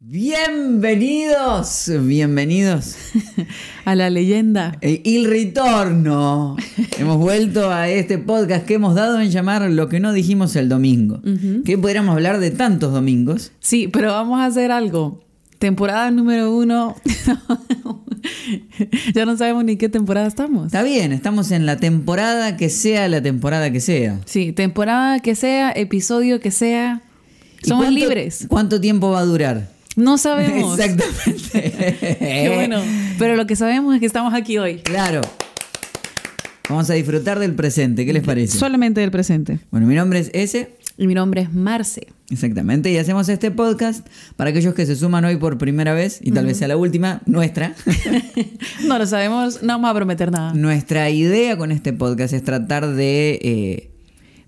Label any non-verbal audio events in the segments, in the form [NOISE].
Bienvenidos, bienvenidos [LAUGHS] a la leyenda. El retorno. [LAUGHS] hemos vuelto a este podcast que hemos dado en llamar Lo que no dijimos el domingo. Que podríamos hablar de tantos domingos. Sí, pero vamos a hacer algo. Temporada número uno. [LAUGHS] ya no sabemos ni qué temporada estamos. Está bien, estamos en la temporada que sea la temporada que sea. Sí, temporada que sea, episodio que sea. Somos libres. ¿Cuánto tiempo va a durar? No [LAUGHS] sabemos. Exactamente. [LAUGHS] Qué bueno. Pero lo que sabemos es que estamos aquí hoy. Claro. Vamos a disfrutar del presente. ¿Qué les parece? Solamente del presente. Bueno, mi nombre es Ese. Y mi nombre es Marce. Exactamente, y hacemos este podcast para aquellos que se suman hoy por primera vez y tal vez sea la última, nuestra. [LAUGHS] no lo sabemos, no vamos a prometer nada. Nuestra idea con este podcast es tratar de eh,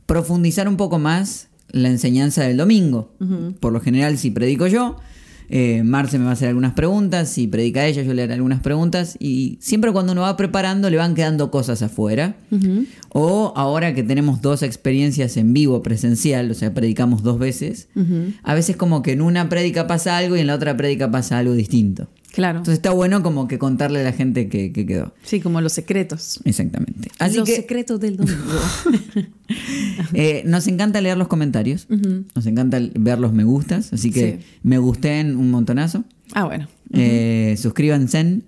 profundizar un poco más la enseñanza del domingo. Por lo general, si predico yo, eh, Marce me va a hacer algunas preguntas, si predica ella, yo le haré algunas preguntas. Y siempre cuando uno va preparando le van quedando cosas afuera. O ahora que tenemos dos experiencias en vivo, presencial, o sea, predicamos dos veces, a veces como que en una prédica pasa algo y en la otra prédica pasa algo distinto. Claro. Entonces está bueno como que contarle a la gente que, quedó. Sí, como los secretos. Exactamente. los secretos del domingo. [LAUGHS] Eh, nos encanta leer los comentarios. Nos encanta ver los me gustas. Así que me gusten un montonazo. Ah, bueno. Eh, suscríbanse.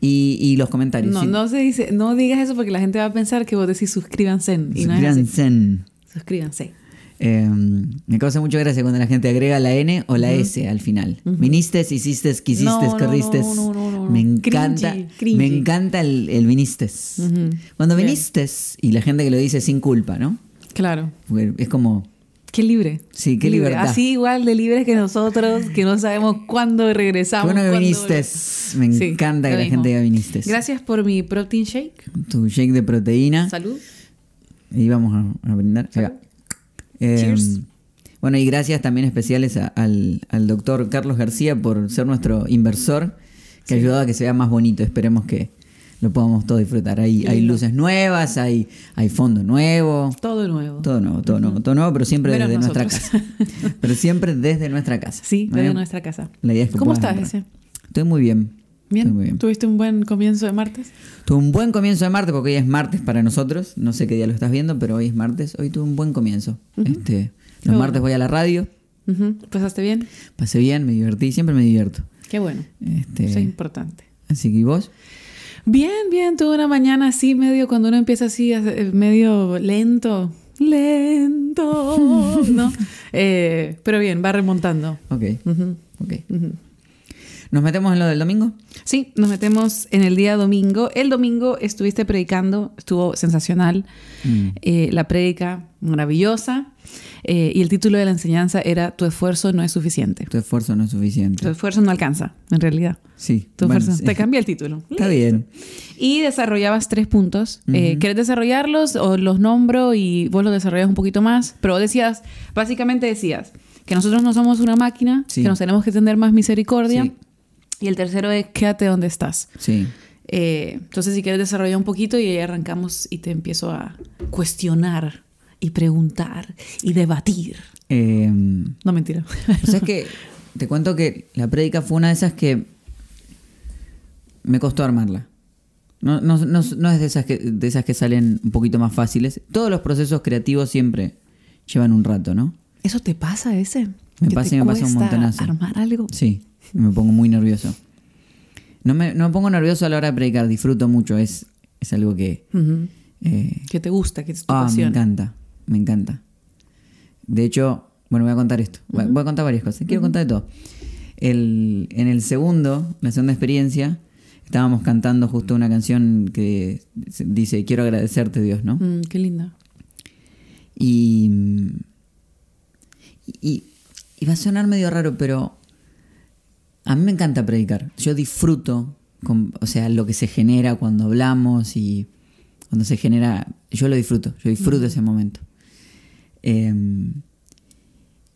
Y, los comentarios. No, no se dice, no digas eso porque la gente va a pensar que vos decís suscríbanse. Y suscríbanse. No suscríbanse. Em, me causa mucha gracia cuando la gente agrega la N o la S al final. Vinistes, hiciste, quisiste, no, corristes. me encanta, me encanta el, el vinistes. Cuando vinistes y la gente que lo dice sin culpa, ¿no? Claro. es como Qué libre. Sí, qué libertad. Así igual de libres que nosotros, que no sabemos cuándo regresamos. Bueno viniste. Me encanta que la gente diga viniste. Gracias por mi protein shake. Tu shake de proteína. Salud. Y vamos a, brindar. Em, bueno, y gracias también especiales al, doctor Carlos García por ser nuestro inversor, que ha ayudado a que sea más bonito. Esperemos que lo podamos todo disfrutar. Hay, hay luces nuevas, hay, hay fondo nuevo. Todo nuevo. Todo nuevo, todo nuevo, todo nuevo, pero siempre desde nuestra casa. [LAUGHS] pero siempre desde nuestra casa. Sí, desde nuestra casa. ¿Cómo estás, ese? Estoy muy bien. Bien. ¿Tuviste un buen comienzo de martes? Tuve un buen comienzo de martes porque hoy es martes para nosotros. No sé qué día lo estás viendo, pero hoy es martes. Hoy tuve un buen comienzo. este, los martes voy a la radio. ¿Pasaste bien? Pasé bien, me divertí. Siempre me divierto. Qué bueno. Este, Eso es importante. Así que, ¿y vos? Bien, bien. Tuve una mañana así, medio cuando uno empieza así, medio lento. Lento, ¿no? [LAUGHS] Eh, pero bien, va remontando. Ok. Ok. ¿Nos metemos en lo del domingo? Sí, nos metemos en el día domingo. El domingo estuviste predicando, estuvo sensacional. Mm. Eh, la prédica maravillosa. Eh, y el título de la enseñanza era Tu esfuerzo no es suficiente. Tu esfuerzo no es suficiente. Tu esfuerzo no alcanza, en realidad. Sí. Tu esfuerzo. Te cambia el título. [LAUGHS] Está bien. Y desarrollabas tres puntos. Eh, ¿Quieres desarrollarlos o los nombro y vos los desarrollas un poquito más? Pero decías, básicamente decías que nosotros no somos una máquina, que nos tenemos que tener más misericordia. Sí y el tercero es quédate donde estás. Sí. Eh, entonces, si quieres desarrollar un poquito y ahí arrancamos y te empiezo a cuestionar y preguntar y debatir. Em, no, mentira. O sea, es que te cuento que la prédica fue una de esas que me costó armarla. No, no, no, no es de esas, que, de esas que salen un poquito más fáciles. Todos los procesos creativos siempre llevan un rato, ¿no? ¿Eso te pasa ese? Me pasa y me pasa un montonazo. ¿Armar algo? Sí me pongo muy nervioso. No me, no me pongo nervioso a la hora de predicar, disfruto mucho, es, es algo que... Eh, que te gusta, que es tu ah, Me encanta, me encanta. De hecho, bueno, voy a contar esto. Voy a contar varias cosas. Quiero contar de todo. El, en el segundo, la segunda experiencia, estábamos cantando justo una canción que dice, quiero agradecerte Dios, ¿no? Mm, qué linda. Y, y, y, va a sonar medio raro, pero a mí me encanta predicar. Yo disfruto, o sea, lo que se genera cuando hablamos y cuando se genera, yo lo disfruto, yo disfruto ese momento. Em,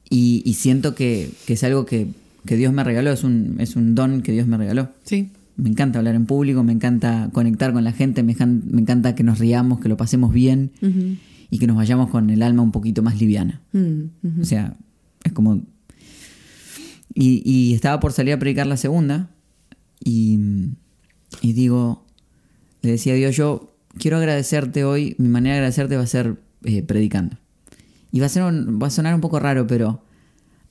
y, siento que, es algo que, Dios me regaló, es un, es un don que Dios me regaló. Sí. Me encanta hablar en público, me encanta conectar con la gente, me, encanta que nos riamos, que lo pasemos bien y que nos vayamos con el alma un poquito más liviana. Mm, o sea, es como Y, estaba por salir a predicar la segunda. Y, y digo, le decía a Dios, yo quiero agradecerte hoy, mi manera de agradecerte va a ser eh, predicando. Y va a, ser va a sonar un poco raro, pero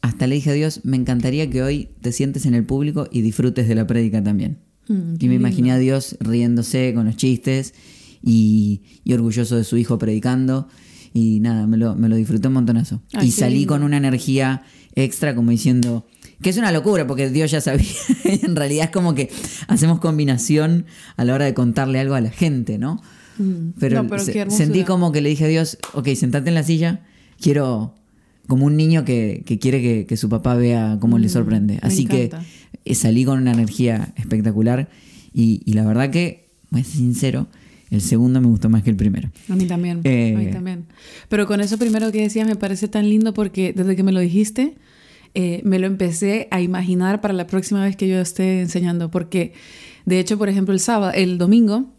hasta le dije a Dios, me encantaría que hoy te sientes en el público y disfrutes de la prédica también. Mm, y me imaginé a Dios riéndose con los chistes y, orgulloso de su hijo predicando. Y nada, me lo, me lo disfruté un montonazo. y salí con una energía extra como diciendo, que es una locura porque Dios ya sabía. [LAUGHS] en realidad es como que hacemos combinación a la hora de contarle algo a la gente, ¿no? Mm. Pero, sentí como que le dije a Dios, ok, sentate en la silla, quiero como un niño que, quiere que, su papá vea cómo le mm, sorprende. Así que eh, salí con una energía espectacular y, la verdad que, voy a ser sincero, el segundo me gustó más que el primero. A mí también, a mí eh, también. Pero con eso primero que decías me parece tan lindo porque desde que me lo dijiste, eh, me lo empecé a imaginar para la próxima vez que yo esté enseñando. Porque, de hecho, por ejemplo, el sábado, el domingo,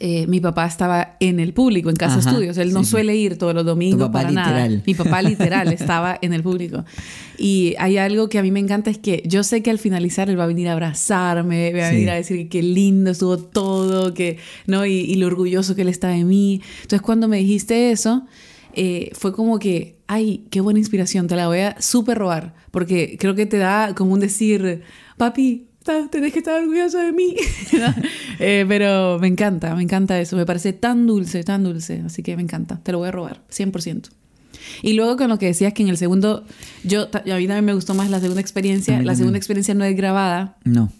eh, mi papá estaba en el público, en Casa Estudios. Él no suele ir todos los domingos para nada. Mi papá [LAUGHS] literal estaba en el público. Y hay algo que a mí me encanta, es que yo sé que al finalizar él va a venir a abrazarme, va a venir a decir que lindo estuvo todo, que, ¿no? Y, y, lo orgulloso que él está de mí. Entonces cuando me dijiste eso, eh, fue como que, ay, qué buena inspiración, te la voy a súper robar, porque creo que te da como un decir, papi, tenés que estar orgulloso de mí. [LAUGHS] Eh, pero me encanta, me encanta eso, me parece tan dulce, tan dulce, así que me encanta, te lo voy a robar, 100%. Y luego con lo que decías que en el segundo, yo, a mí también me gustó más la segunda experiencia, la segunda experiencia no es grabada. No.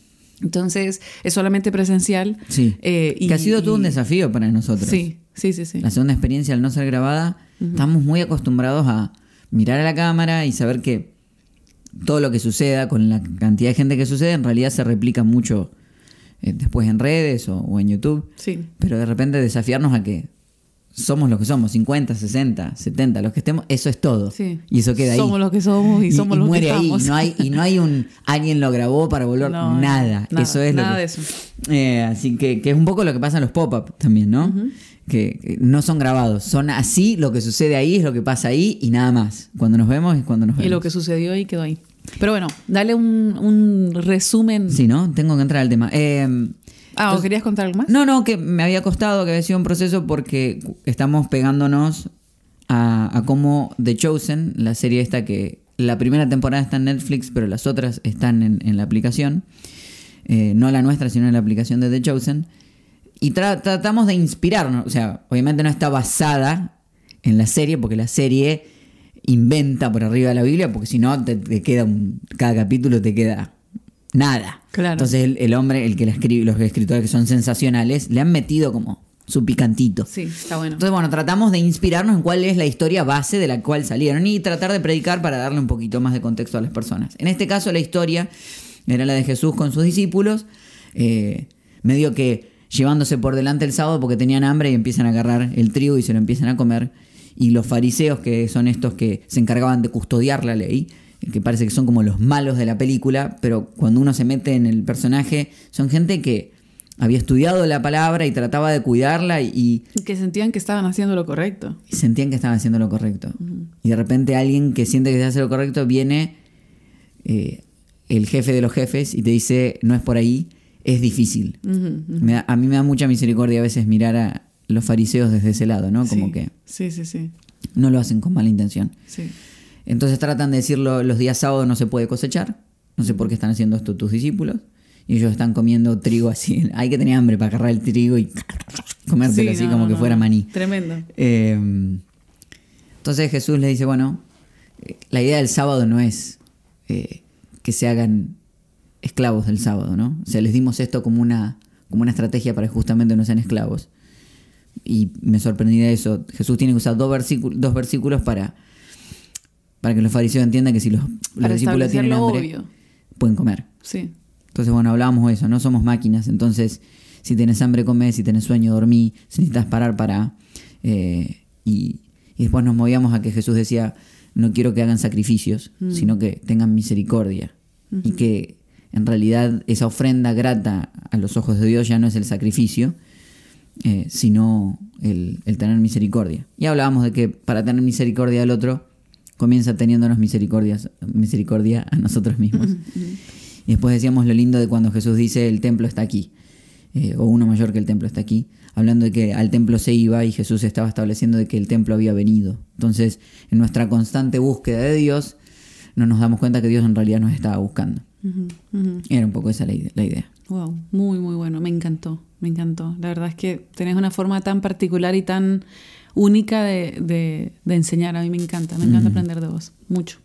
Entonces es solamente presencial. Sí. Eh, y, que ha sido todo un desafío para nosotros. Sí, sí, sí, sí. La segunda experiencia al no ser grabada Estamos muy acostumbrados a mirar a la cámara y saber que todo lo que suceda con la cantidad de gente que sucede en realidad se replica mucho eh, después en redes o, en YouTube. Sí. Pero de repente desafiarnos a que somos los que somos, 50, 60, 70, los que estemos, eso es todo. Sí. Y eso queda ahí. Somos los que somos y, somos los muere que ahí. No hay, y no hay un [LAUGHS] alguien lo grabó para volver. nada. Eso es nada lo de eso. Eh, así que, que, es un poco lo que pasa en los pop-up también, ¿no? Que no son grabados, son así, lo que sucede ahí es lo que pasa ahí y nada más. Cuando nos vemos es cuando nos vemos. Y lo que sucedió ahí quedó ahí. Pero bueno, dale un, resumen. Sí, ¿no? Tengo que entrar al tema. Eh, ah, ¿o querías contar algo más? No, no, que me había costado, que había sido un proceso porque estamos pegándonos a, cómo The Chosen, la serie esta que la primera temporada está en Netflix, pero las otras están en, la aplicación. Eh, no la nuestra, sino en la aplicación de The Chosen y tratamos de inspirarnos. O sea, obviamente no está basada en la serie, porque la serie inventa por arriba de la Biblia, porque si no, te, queda un, cada capítulo te queda nada. Claro. Entonces el, hombre, el que la escribe, los escritores que son sensacionales, le han metido como su picantito. Sí, está bueno. Entonces, bueno, tratamos de inspirarnos en cuál es la historia base de la cual salieron y tratar de predicar para darle un poquito más de contexto a las personas. En este caso, la historia era la de Jesús con sus discípulos. Eh, medio que llevándose por delante el sábado porque tenían hambre y empiezan a agarrar el trigo y se lo empiezan a comer. Y los fariseos, que son estos que se encargaban de custodiar la ley, que parece que son como los malos de la película, pero cuando uno se mete en el personaje, son gente que había estudiado la palabra y trataba de cuidarla y... Que sentían que estaban haciendo lo correcto. Y sentían que estaban haciendo lo correcto. Y de repente alguien que siente que se hace lo correcto viene eh, el jefe de los jefes y te dice, no es por ahí es difícil. a mí me da mucha misericordia a veces mirar a los fariseos desde ese lado, ¿no? Como que sí, sí, sí. no lo hacen con mala intención. Sí. Entonces tratan de decirlo, los días sábados no se puede cosechar, no sé por qué están haciendo esto tus discípulos, y ellos están comiendo trigo así, [LAUGHS] hay que tener hambre para agarrar el trigo y [LAUGHS] comértelo así como que fuera maní. Tremendo. Eh, entonces Jesús les dice, bueno, eh, la idea del sábado no es eh, que se hagan esclavos del sábado, ¿no? O sea, les dimos esto como una, como una estrategia para que justamente no sean esclavos. Y me sorprendí de eso. Jesús tiene que usar dos, versículos, dos versículos para, para que los fariseos entiendan que si los, discípulos tienen hambre, pueden comer. Sí. Entonces, bueno, hablábamos de eso, no somos máquinas. Entonces, si tienes hambre, come, si tienes sueño, dormí, si necesitas parar, para. Eh, y, después nos movíamos a que Jesús decía, no quiero que hagan sacrificios, mm. sino que tengan misericordia. Y que en realidad esa ofrenda grata a los ojos de Dios ya no es el sacrificio, eh, sino el, tener misericordia. Y hablábamos de que para tener misericordia del otro, comienza teniéndonos misericordias, misericordia a nosotros mismos. [LAUGHS] Y después decíamos lo lindo de cuando Jesús dice el templo está aquí, eh, o uno mayor que el templo está aquí, hablando de que al templo se iba y Jesús estaba estableciendo de que el templo había venido. Entonces, en nuestra constante búsqueda de Dios, no nos damos cuenta que Dios en realidad nos estaba buscando. Era un poco esa la, idea. Wow, muy, muy bueno. Me encantó, me encantó. La verdad es que tenés una forma tan particular y tan única de, enseñar. A mí me encanta, me encanta aprender de vos. Mucho.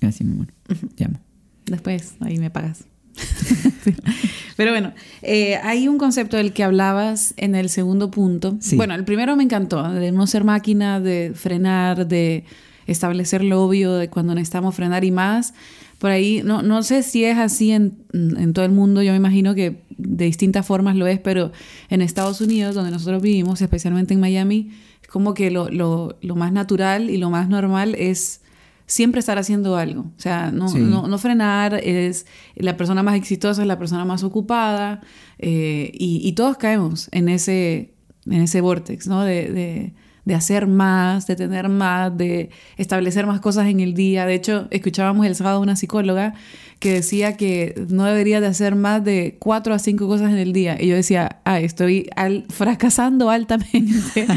Gracias, mi amor. Te amo. Después, ahí me pagas. [LAUGHS] Pero bueno, eh, hay un concepto del que hablabas en el segundo punto. Bueno, el primero me encantó, de no ser máquina, de frenar, de establecer lo obvio de cuando necesitamos frenar y más. Por ahí, no, no sé si es así en, en todo el mundo, yo me imagino que de distintas formas lo es, pero en Estados Unidos, donde nosotros vivimos, especialmente en Miami, es como que lo, lo, lo más natural y lo más normal es siempre estar haciendo algo. O sea, no, no, frenar, es la persona más exitosa, es la persona más ocupada, eh, y, todos caemos en ese, en ese vortex, ¿no? de, de hacer más, de tener más, de establecer más cosas en el día. De hecho, escuchábamos el sábado una psicóloga que decía que no debería de hacer más de cuatro a cinco cosas en el día. Y yo decía, ah, estoy fracasando altamente. [LAUGHS]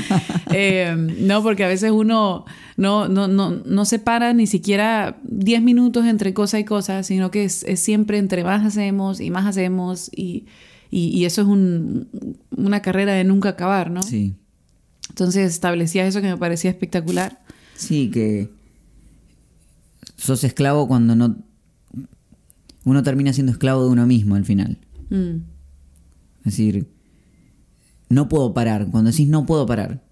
Eh, no, porque a veces uno no, no, no, no separa ni siquiera diez minutos entre cosa y cosa, sino que es, siempre entre más hacemos y más hacemos y, y, eso es una carrera de nunca acabar, ¿no? Sí. Entonces establecía eso que me parecía espectacular. Sí, que sos esclavo cuando no... Uno termina siendo esclavo de uno mismo al final. Mm. Es decir, no puedo parar. Cuando decís no puedo parar.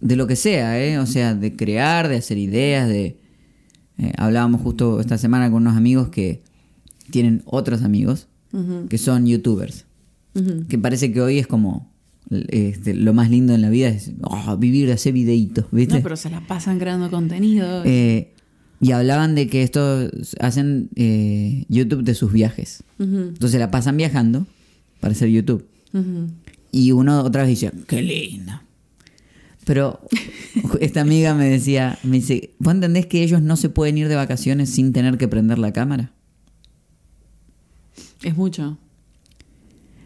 De lo que sea, ¿eh? O sea, de crear, de hacer ideas, de... Eh, hablábamos justo esta semana con unos amigos que tienen otros amigos que son youtubers. Que parece que hoy es como este, lo más lindo en la vida es oh, vivir, hacer videitos, ¿viste? No, pero se la pasan creando contenido. Eh, y hablaban de que esto hacen eh, YouTube de sus viajes. Entonces la pasan viajando para hacer YouTube. Y uno otra vez dice, qué linda. Pero [LAUGHS] esta amiga me decía, me dice, ¿vos entendés que ellos no se pueden ir de vacaciones sin tener que prender la cámara? Es mucho.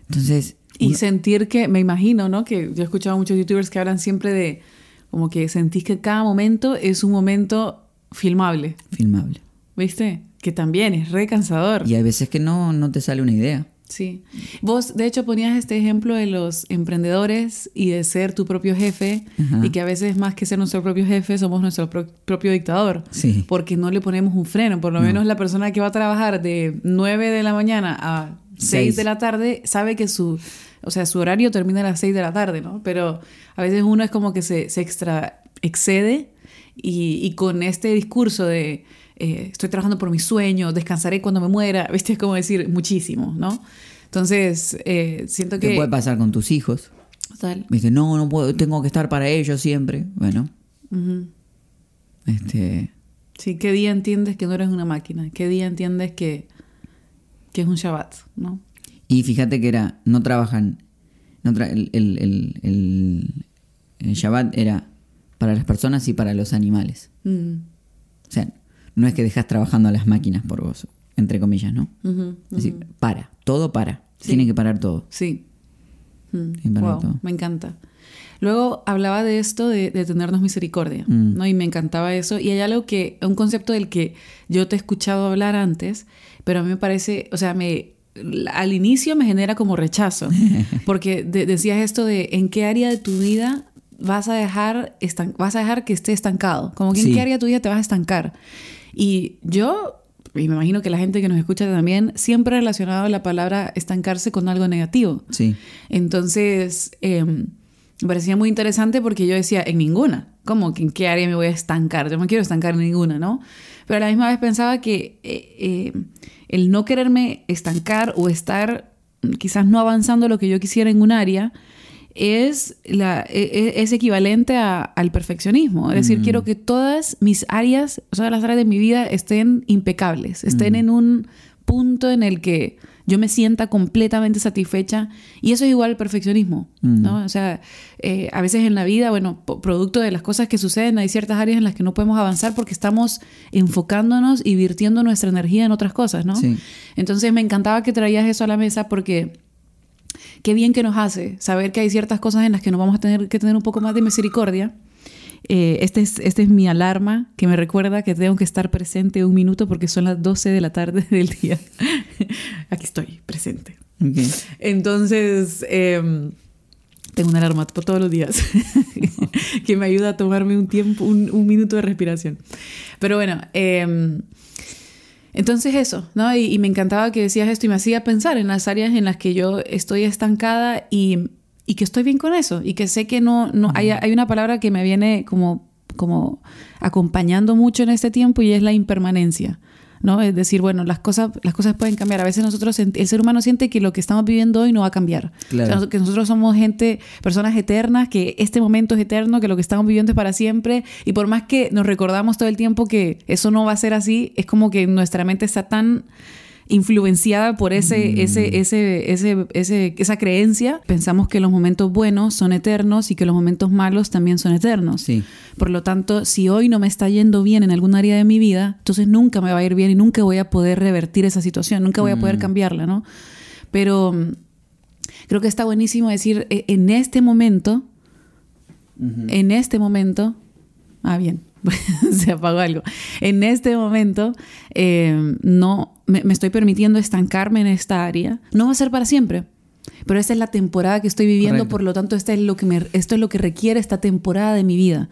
Entonces, y sentir que, me imagino, ¿no? Que yo he escuchado a muchos youtubers que hablan siempre de como que sentís que cada momento es un momento filmable. Filmable. ¿Viste? Que también es re cansador. Y hay veces que no, no te sale una idea. Sí. Vos, de hecho, ponías este ejemplo de los emprendedores y de ser tu propio jefe y que a veces más que ser nuestro propio jefe somos nuestro propio dictador. Sí. Porque no le ponemos un freno. Por lo menos la persona que va a trabajar de 9 de la mañana a 6 de la tarde sabe que su o sea, su horario termina a las 6 de la tarde, ¿no? Pero a veces uno es como que se, se extra excede y, con este discurso de eh, estoy trabajando por mi sueño, descansaré cuando me muera, [LAUGHS] ¿viste? Es como decir muchísimo, ¿no? Entonces, eh, siento que... ¿Qué puede pasar con tus hijos? Total. Dice, no, no puedo, tengo que estar para ellos siempre. Bueno. Este... Sí, ¿qué día entiendes que no eres una máquina? ¿Qué día entiendes que, que es un Shabbat, no? Y fíjate que era, no trabajan, el, el, Shabbat era para las personas y para los animales. Mm. O sea, no es que dejas trabajando a las máquinas por vos, entre comillas, ¿no? Es decir, para, todo para. Tiene que parar todo. Sí. Mm. Me encanta. Luego hablaba de esto de, tenernos misericordia, mm. ¿no? Y me encantaba eso. Y hay algo que, un concepto del que yo te he escuchado hablar antes, pero a mí me parece, o sea, me, al inicio me genera como rechazo, [LAUGHS] porque decías esto de en qué área de tu vida vas a dejar, vas a dejar que esté estancado, como que en qué área de tu vida te vas a estancar. Y yo, y me imagino que la gente que nos escucha también, siempre relacionado la palabra estancarse con algo negativo. Sí. Entonces, em, me parecía muy interesante porque yo decía, en ninguna. ¿Cómo que en qué área me voy a estancar? Yo no quiero estancar en ninguna, ¿no? Pero a la misma vez pensaba que eh, eh, el no quererme estancar o estar quizás no avanzando lo que yo quisiera en un área, es, la, e, e, es equivalente al perfeccionismo. Es decir, mm. quiero que todas mis áreas, sea, las áreas de mi vida estén impecables, estén mm. en un punto en el que yo me sienta completamente satisfecha. Y eso es igual al perfeccionismo, ¿no? Mm. O sea, eh, a veces en la vida, bueno, producto de las cosas que suceden, hay ciertas áreas en las que no podemos avanzar porque estamos enfocándonos y virtiendo nuestra energía en otras cosas, ¿no? Entonces me encantaba que traías eso a la mesa porque qué bien que nos hace saber que hay ciertas cosas en las que nos vamos a tener que tener un poco más de misericordia. Eh, este, es, este es mi alarma que me recuerda que tengo que estar presente un minuto porque son las 12 de la tarde [LAUGHS] del día. Aquí estoy, presente. Entonces, em, tengo una alarma todos los días [LAUGHS] que me ayuda a tomarme un tiempo, un, minuto de respiración. Pero bueno, eh, entonces eso, ¿no? Y, me encantaba que decías esto y me hacía pensar en las áreas en las que yo estoy estancada y, y que estoy bien con eso y que sé que no, no hay, hay una palabra que me viene como, como acompañando mucho en este tiempo y es la impermanencia. ¿no? Es decir, bueno, las cosas, las cosas pueden cambiar. A veces nosotros, el ser humano siente que lo que estamos viviendo hoy no va a cambiar. que nosotros somos gente, personas eternas, que este momento es eterno, que lo que estamos viviendo es para siempre. Y por más que nos recordamos todo el tiempo que eso no va a ser así, es como que nuestra mente está tan influenciada por ese, mm. ese, ese, ese, ese, esa creencia, pensamos que los momentos buenos son eternos y que los momentos malos también son eternos. Sí. Por lo tanto, si hoy no me está yendo bien en algún área de mi vida, entonces nunca me va a ir bien y nunca voy a poder revertir esa situación, nunca voy a poder mm. cambiarla, ¿no? Pero mm, creo que está buenísimo decir, e, en este momento, en este momento, ah, bien, [LAUGHS] se apagó algo. En este momento, eh, no me, estoy permitiendo estancarme en esta área. No va a ser para siempre. Pero esta es la temporada que estoy viviendo, por lo tanto, esto es lo que, me, esto es lo que requiere esta temporada de mi vida.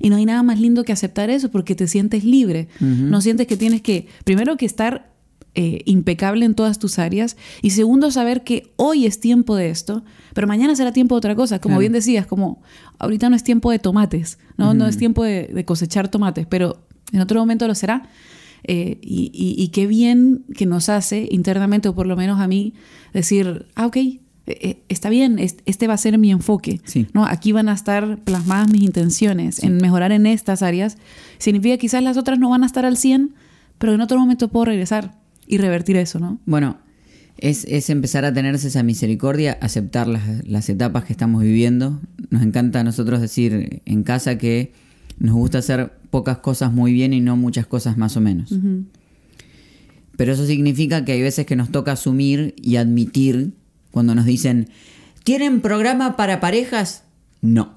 Y no hay nada más lindo que aceptar eso porque te sientes libre. No sientes que tienes que, primero, que estar eh, impecable en todas tus áreas. Y segundo, saber que hoy es tiempo de esto, pero mañana será tiempo de otra cosa. Como bien decías, como ahorita no es tiempo de tomates, no, no es tiempo de, cosechar tomates, pero en otro momento lo será. Eh, y, qué bien que nos hace internamente, o por lo menos a mí, decir, ah, ok, eh, está bien, este va a ser mi enfoque. ¿no? Aquí van a estar plasmadas mis intenciones en mejorar en estas áreas. Significa que quizás las otras no van a estar al 100, pero en otro momento puedo regresar y revertir eso, ¿no? Bueno, es, empezar a tenerse esa misericordia, aceptar las, etapas que estamos viviendo. Nos encanta a nosotros decir en casa que nos gusta hacer pocas cosas muy bien y no muchas cosas más o menos. Pero eso significa que hay veces que nos toca asumir y admitir cuando nos dicen, ¿tienen programa para parejas? No.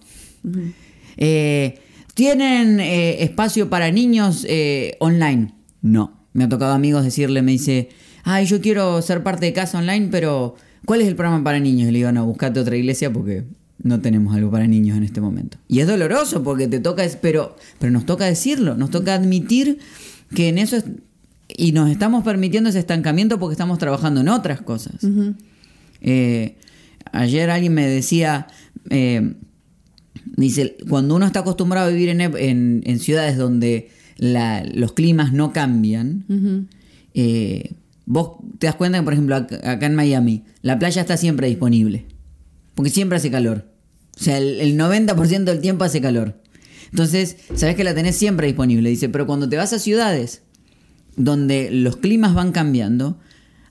Eh, ¿Tienen eh, espacio para niños eh, online? No. Me ha tocado amigos decirle, me dice, ay, yo quiero ser parte de casa online, pero ¿cuál es el programa para niños? Y le digo, no, buscate otra iglesia porque no tenemos algo para niños en este momento. Y es doloroso porque te toca, pero, pero nos toca decirlo, nos toca admitir que en eso y nos estamos permitiendo ese estancamiento porque estamos trabajando en otras cosas. Eh, ayer alguien me decía, eh, dice, cuando uno está acostumbrado a vivir en, en ciudades donde los climas no cambian, eh, vos te das cuenta que, por ejemplo, acá, en Miami, la playa está siempre disponible. Porque siempre hace calor. O sea, el, 90% del tiempo hace calor. Entonces, sabes que la tenés siempre disponible. Dice, pero cuando te vas a ciudades donde los climas van cambiando,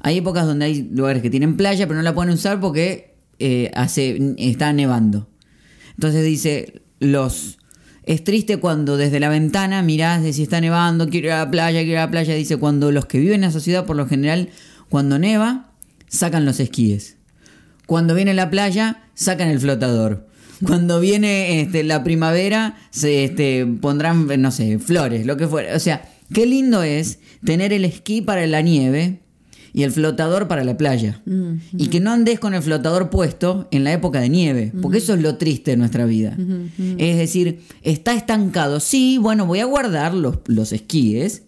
hay épocas donde hay lugares que tienen playa, pero no la pueden usar porque eh, hace, está nevando. Entonces dice, los, es triste cuando desde la ventana mirás de si está nevando, quiero ir a la playa, quiero ir a la playa. Dice, cuando los que viven en esa ciudad, por lo general, cuando neva, sacan los esquíes. Cuando viene la playa, sacan el flotador. Cuando viene este, la primavera, se este, pondrán, no sé, flores, lo que fuera. O sea, qué lindo es tener el esquí para la nieve y el flotador para la playa. Y que no andes con el flotador puesto en la época de nieve, porque eso es lo triste de nuestra vida. Es decir, está estancado. Sí, bueno, voy a guardar los, los esquíes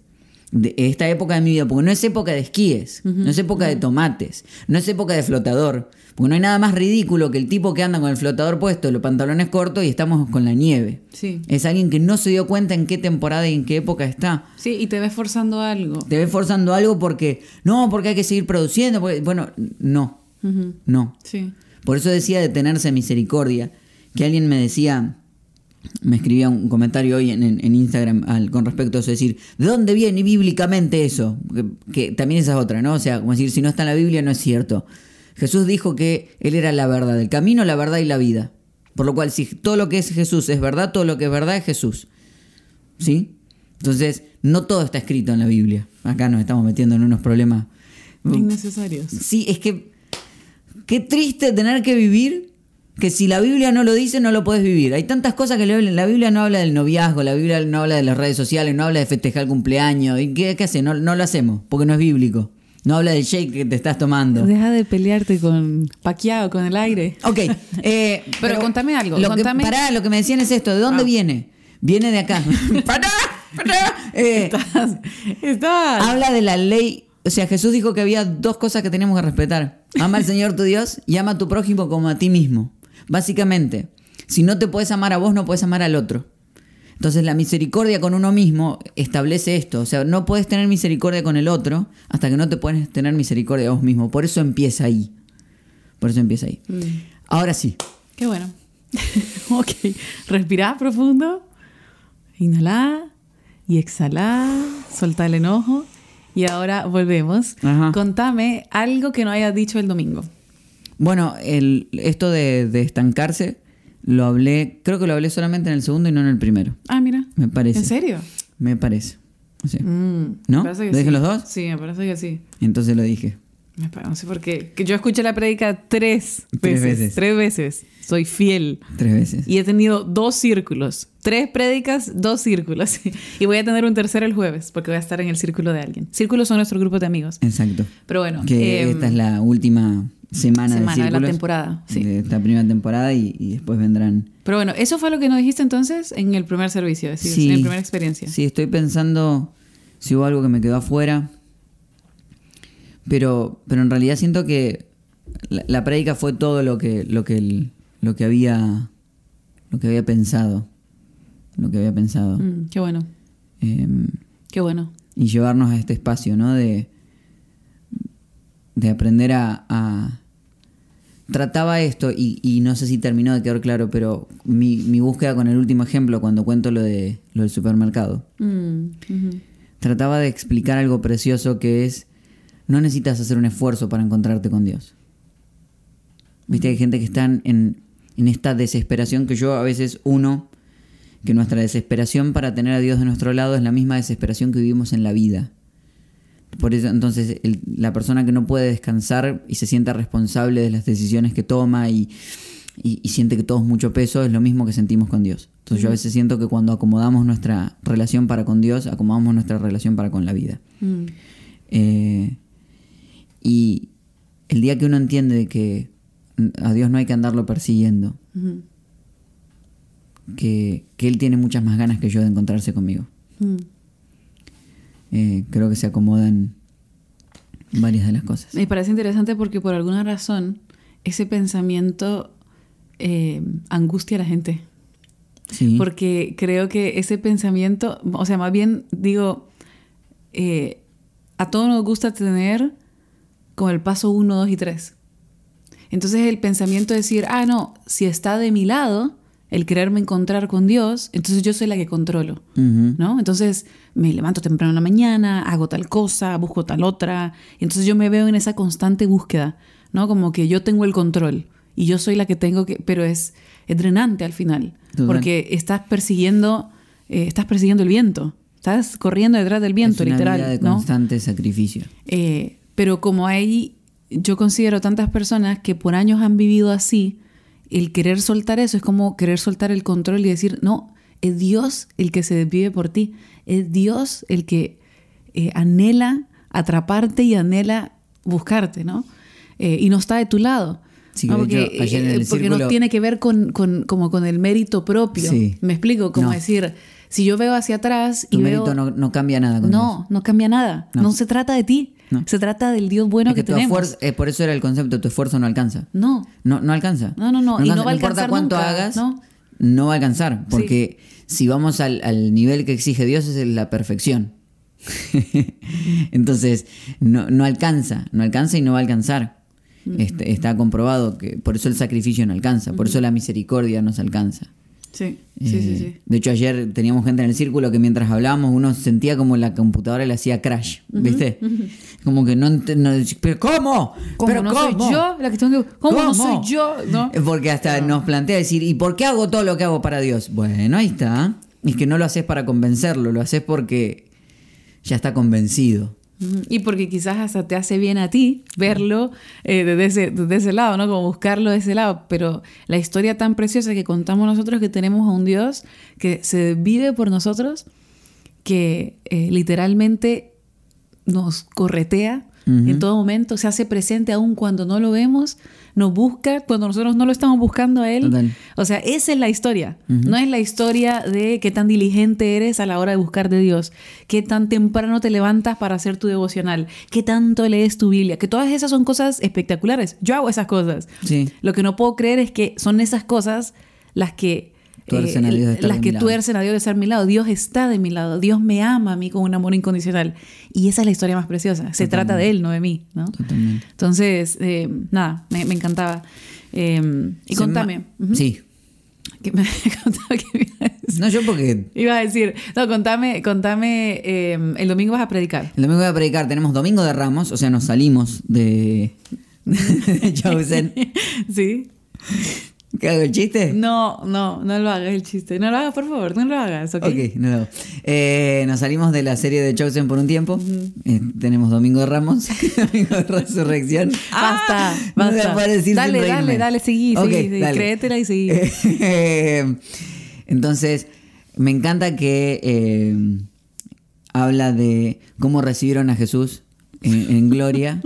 de esta época de mi vida, porque no es época de esquíes, no es época de tomates, no es época de flotador. Porque no hay nada más ridículo que el tipo que anda con el flotador puesto, los pantalones cortos y estamos con la nieve. Sí. Es alguien que no se dio cuenta en qué temporada y en qué época está. Sí, y te ves forzando algo. Te ves forzando algo porque, no, porque hay que seguir produciendo. bueno, no. No. Sí. Por eso decía de tenerse misericordia. Que alguien me decía, me escribía un comentario hoy en, Instagram con respecto a eso, decir, ¿de dónde viene bíblicamente eso? Que, también esa es otra, ¿no? O sea, como decir, si no está en la Biblia no es cierto. Jesús dijo que Él era la verdad, el camino, la verdad y la vida. Por lo cual, si todo lo que es Jesús es verdad, todo lo que es verdad es Jesús. ¿Sí? Entonces, no todo está escrito en la Biblia. Acá nos estamos metiendo en unos problemas innecesarios. Sí, es que qué triste tener que vivir que si la Biblia no lo dice, no lo puedes vivir. Hay tantas cosas que la Biblia no habla del noviazgo, la Biblia no habla de las redes sociales, no habla de festejar el cumpleaños. ¿Y qué, qué hace? No, no lo hacemos, porque no es bíblico. No habla del shake que te estás tomando. Deja de pelearte con paqueado, con el aire. Ok. Eh, [LAUGHS] pero, contame algo. Lo contame... Que, pará, lo que me decían es esto. ¿De dónde ah. viene? Viene de acá. [LAUGHS] ¡Pará! ¡Pará! Eh, estás, Habla de la ley. O sea, Jesús dijo que había dos cosas que teníamos que respetar. Ama al Señor tu Dios y ama a tu prójimo como a ti mismo. Básicamente, si no te puedes amar a vos, no puedes amar al otro. Entonces la misericordia con uno mismo establece esto. O sea, no puedes tener misericordia con el otro hasta que no te puedes tener misericordia a vos mismo. Por eso empieza ahí. Por eso empieza ahí. Mm. Ahora sí. Qué bueno. [LAUGHS] ok. Respirá profundo. Inhalá y exhalá. Soltá el enojo. Y ahora volvemos. Contame algo que no hayas dicho el domingo. Bueno, el, esto de, de estancarse lo hablé, creo que lo hablé solamente en el segundo y no en el primero. Ah, mira. Me parece. ¿En serio? Me parece. Mm, ¿No? ¿Lo dije los dos? Sí, me parece que sí. Entonces lo dije. No sé por qué. Que yo escuché la prédica tres, tres veces, Tres veces. Soy fiel. Tres veces. Y he tenido dos círculos. Tres prédicas, dos círculos. [LAUGHS] y voy a tener un tercero el jueves porque voy a estar en el círculo de alguien. Círculos son nuestro grupo de amigos. Exacto. Pero bueno. Que em, esta es la última semana, de, la temporada. Sí. De esta primera temporada y, después vendrán. Pero bueno, eso fue lo que nos dijiste entonces en el primer servicio, es decir, en la primera experiencia. Sí, estoy pensando si hubo algo que me quedó afuera. Pero, pero en realidad siento que la, la prédica fue todo lo que, lo que, lo que había lo que había pensado. Lo que había pensado. Mm, qué bueno. Em, qué bueno. Y llevarnos a este espacio, ¿no? De, de aprender a, Trataba esto, y, no sé si terminó de quedar claro, pero mi, búsqueda con el último ejemplo, cuando cuento lo, de, lo del supermercado, mm, trataba de explicar algo precioso que es, no necesitas hacer un esfuerzo para encontrarte con Dios. Viste, hay gente que está en, en esta desesperación que yo a veces uno, que nuestra desesperación para tener a Dios de nuestro lado es la misma desesperación que vivimos en la vida. Por eso, entonces, la persona que no puede descansar y se sienta responsable de las decisiones que toma y, siente que todo es mucho peso, es lo mismo que sentimos con Dios. Entonces, yo a veces siento que cuando acomodamos nuestra relación para con Dios, acomodamos nuestra relación para con la vida. Mm. Eh, y el día que uno entiende que a Dios no hay que andarlo persiguiendo, que, Él tiene muchas más ganas que yo de encontrarse conmigo. Eh, creo que se acomodan varias de las cosas. Me parece interesante porque por alguna razón ese pensamiento eh, angustia a la gente. Sí. Porque creo que ese pensamiento, o sea, más bien digo, eh, a todos nos gusta tener como el paso 1, 2 y 3. Entonces el pensamiento de decir, ah, no, si está de mi lado, el quererme encontrar con Dios, entonces yo soy la que controlo, ¿no? Entonces me levanto temprano en la mañana, hago tal cosa, busco tal otra, y entonces yo me veo en esa constante búsqueda, ¿no? Como que yo tengo el control y yo soy la que tengo que, pero es, drenante al final, porque estás persiguiendo, eh, estás persiguiendo el viento, estás corriendo detrás del viento, es una literal, vida de constante sacrificio. Eh, pero como hay, yo considero tantas personas que por años han vivido así, el querer soltar eso es como querer soltar el control y decir, no, es Dios el que se desvive por ti, es Dios el que eh, anhela atraparte y anhela buscarte, ¿no? Eh, y no está de tu lado. Porque, eh, no tiene que ver con, como con el mérito propio. Me explico, como decir, si yo veo hacia atrás y tu mérito no, cambia nada. Con no, no cambia nada. No. se trata de ti. Se trata del Dios bueno que, tenemos. Eh, por eso era el concepto, tu esfuerzo no alcanza. No. No, no alcanza. No, no, no. y no va a importa cuánto hagas, no. va a alcanzar. Porque si vamos al, nivel que exige Dios es la perfección. [LAUGHS] Entonces, no, no alcanza, no alcanza y no va a alcanzar. Este, está comprobado que por eso el sacrificio no alcanza, por eso la misericordia nos alcanza. Sí, sí, sí, Eh, sí. De hecho, ayer teníamos gente en el círculo que mientras hablábamos uno sentía como la computadora le hacía crash, ¿viste? Como que no, no ¿Pero cómo? ¿Cómo ¿Pero no cómo? soy yo la tengo que... ¿Cómo, no soy yo? ¿No? Porque hasta nos plantea decir, ¿y por qué hago todo lo que hago para Dios? Bueno, ahí está. Es que no lo haces para convencerlo, lo haces porque ya está convencido. Y porque quizás hasta te hace bien a ti verlo eh, desde, ese, desde ese lado, ¿no? Como buscarlo de ese lado. Pero la historia tan preciosa que contamos nosotros que tenemos a un Dios que se vive por nosotros, que eh, literalmente nos corretea en todo momento, se hace presente aún cuando no lo vemos, nos busca cuando nosotros no lo estamos buscando a Él. Total. O sea, esa es la historia. No es la historia de qué tan diligente eres a la hora de buscar de Dios, qué tan temprano te levantas para hacer tu devocional, qué tanto lees tu Biblia, que todas esas son cosas espectaculares. Yo hago esas cosas. Sí. Lo que no puedo creer es que son esas cosas las que... Tuercen a Dios de estar las de que mi lado. tuercen a Dios de estar a mi lado. Dios está de mi lado. Dios me ama a mí con un amor incondicional. Y esa es la historia más preciosa. Se trata de Él, no de mí. ¿no? Totalmente. Entonces, eh, nada, me, me encantaba. Eh, y Se contame. Sí. ¿Qué me [LAUGHS] que iba a decir? No, yo porque Iba a decir, no, contame, contame, eh, el domingo vas a predicar. el domingo voy a predicar, tenemos Domingo de Ramos, o sea, nos salimos de, [LAUGHS] de Chosen. [LAUGHS] ¿Sí? ¿Qué hago el chiste? No, no, no lo hagas el chiste. No lo hagas, por favor, no lo hagas, ¿ok? Ok, no lo hago. Eh, nos salimos de la serie de Chosen por un tiempo. Eh, tenemos Domingo de Ramos, [LAUGHS] Domingo de Resurrección. [LAUGHS] Basta, Ah, basta. dale, dale, reírme. dale, seguí, Ok, seguí, seguí. dale. créetela y seguí. Eh, [LAUGHS] entonces, me encanta que eh, habla de cómo recibieron a Jesús en, en gloria,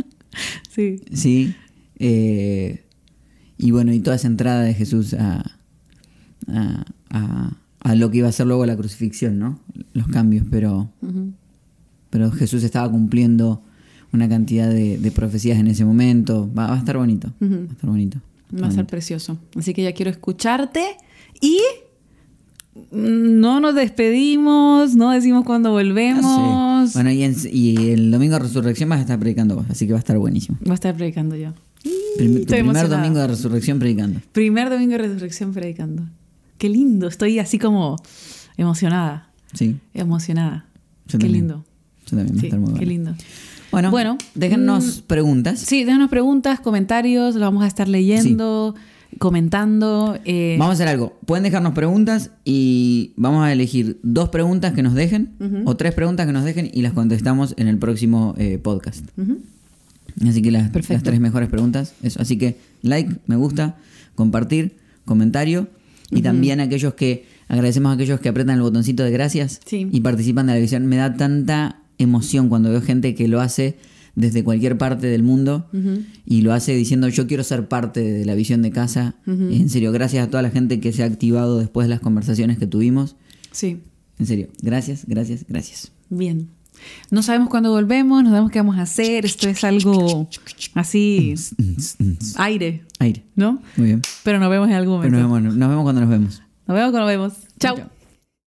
sí. ¿sí? Eh, y bueno, y toda esa entrada de Jesús a, a, a- a lo que iba a ser luego la crucifixión, ¿no? Los cambios, pero, pero Jesús estaba cumpliendo una cantidad de, de profecías en ese momento. Va, va a estar bonito. Va a estar bonito. Va a ser precioso. Así que ya quiero escucharte y no nos despedimos, no decimos cuándo volvemos. Ah, sí. Bueno, y, en- y el domingo de resurrección vas a estar predicando vos, así que va a estar buenísimo. Va a estar predicando yo. Prim- Estoy primer emocionada. domingo de resurrección predicando. Primer domingo de resurrección predicando. Qué lindo, estoy así como emocionada. Sí, Emocionada. Yo Qué también. lindo. yo también va a Sí, estar muy qué bueno. lindo. Bueno, Bueno, déjennos preguntas. Sí, déjanos preguntas, comentarios, lo vamos a estar leyendo, comentando. eh, Vamos a hacer algo. Pueden dejarnos preguntas y vamos a elegir dos preguntas que nos dejen o tres preguntas que nos dejen y las contestamos en el próximo eh, podcast. Así que las, tres mejores preguntas. Eso. Así que like, me gusta, compartir, comentario. Y también aquellos que agradecemos a aquellos que apretan el botoncito de gracias Sí. y participan de la visión. Me da tanta emoción cuando veo gente que lo hace desde cualquier parte del mundo y lo hace diciendo yo quiero ser parte de la visión de casa. En serio, gracias a toda la gente que se ha activado después de las conversaciones que tuvimos. Sí, En serio, gracias, gracias, gracias. bien. No sabemos cuándo volvemos, no sabemos qué vamos a hacer. Esto es algo así, aire, Aire. ¿no? Muy bien. Pero nos vemos en algún Pero momento. nos vemos, nos vemos cuando nos vemos. Nos vemos cuando nos vemos. Chao.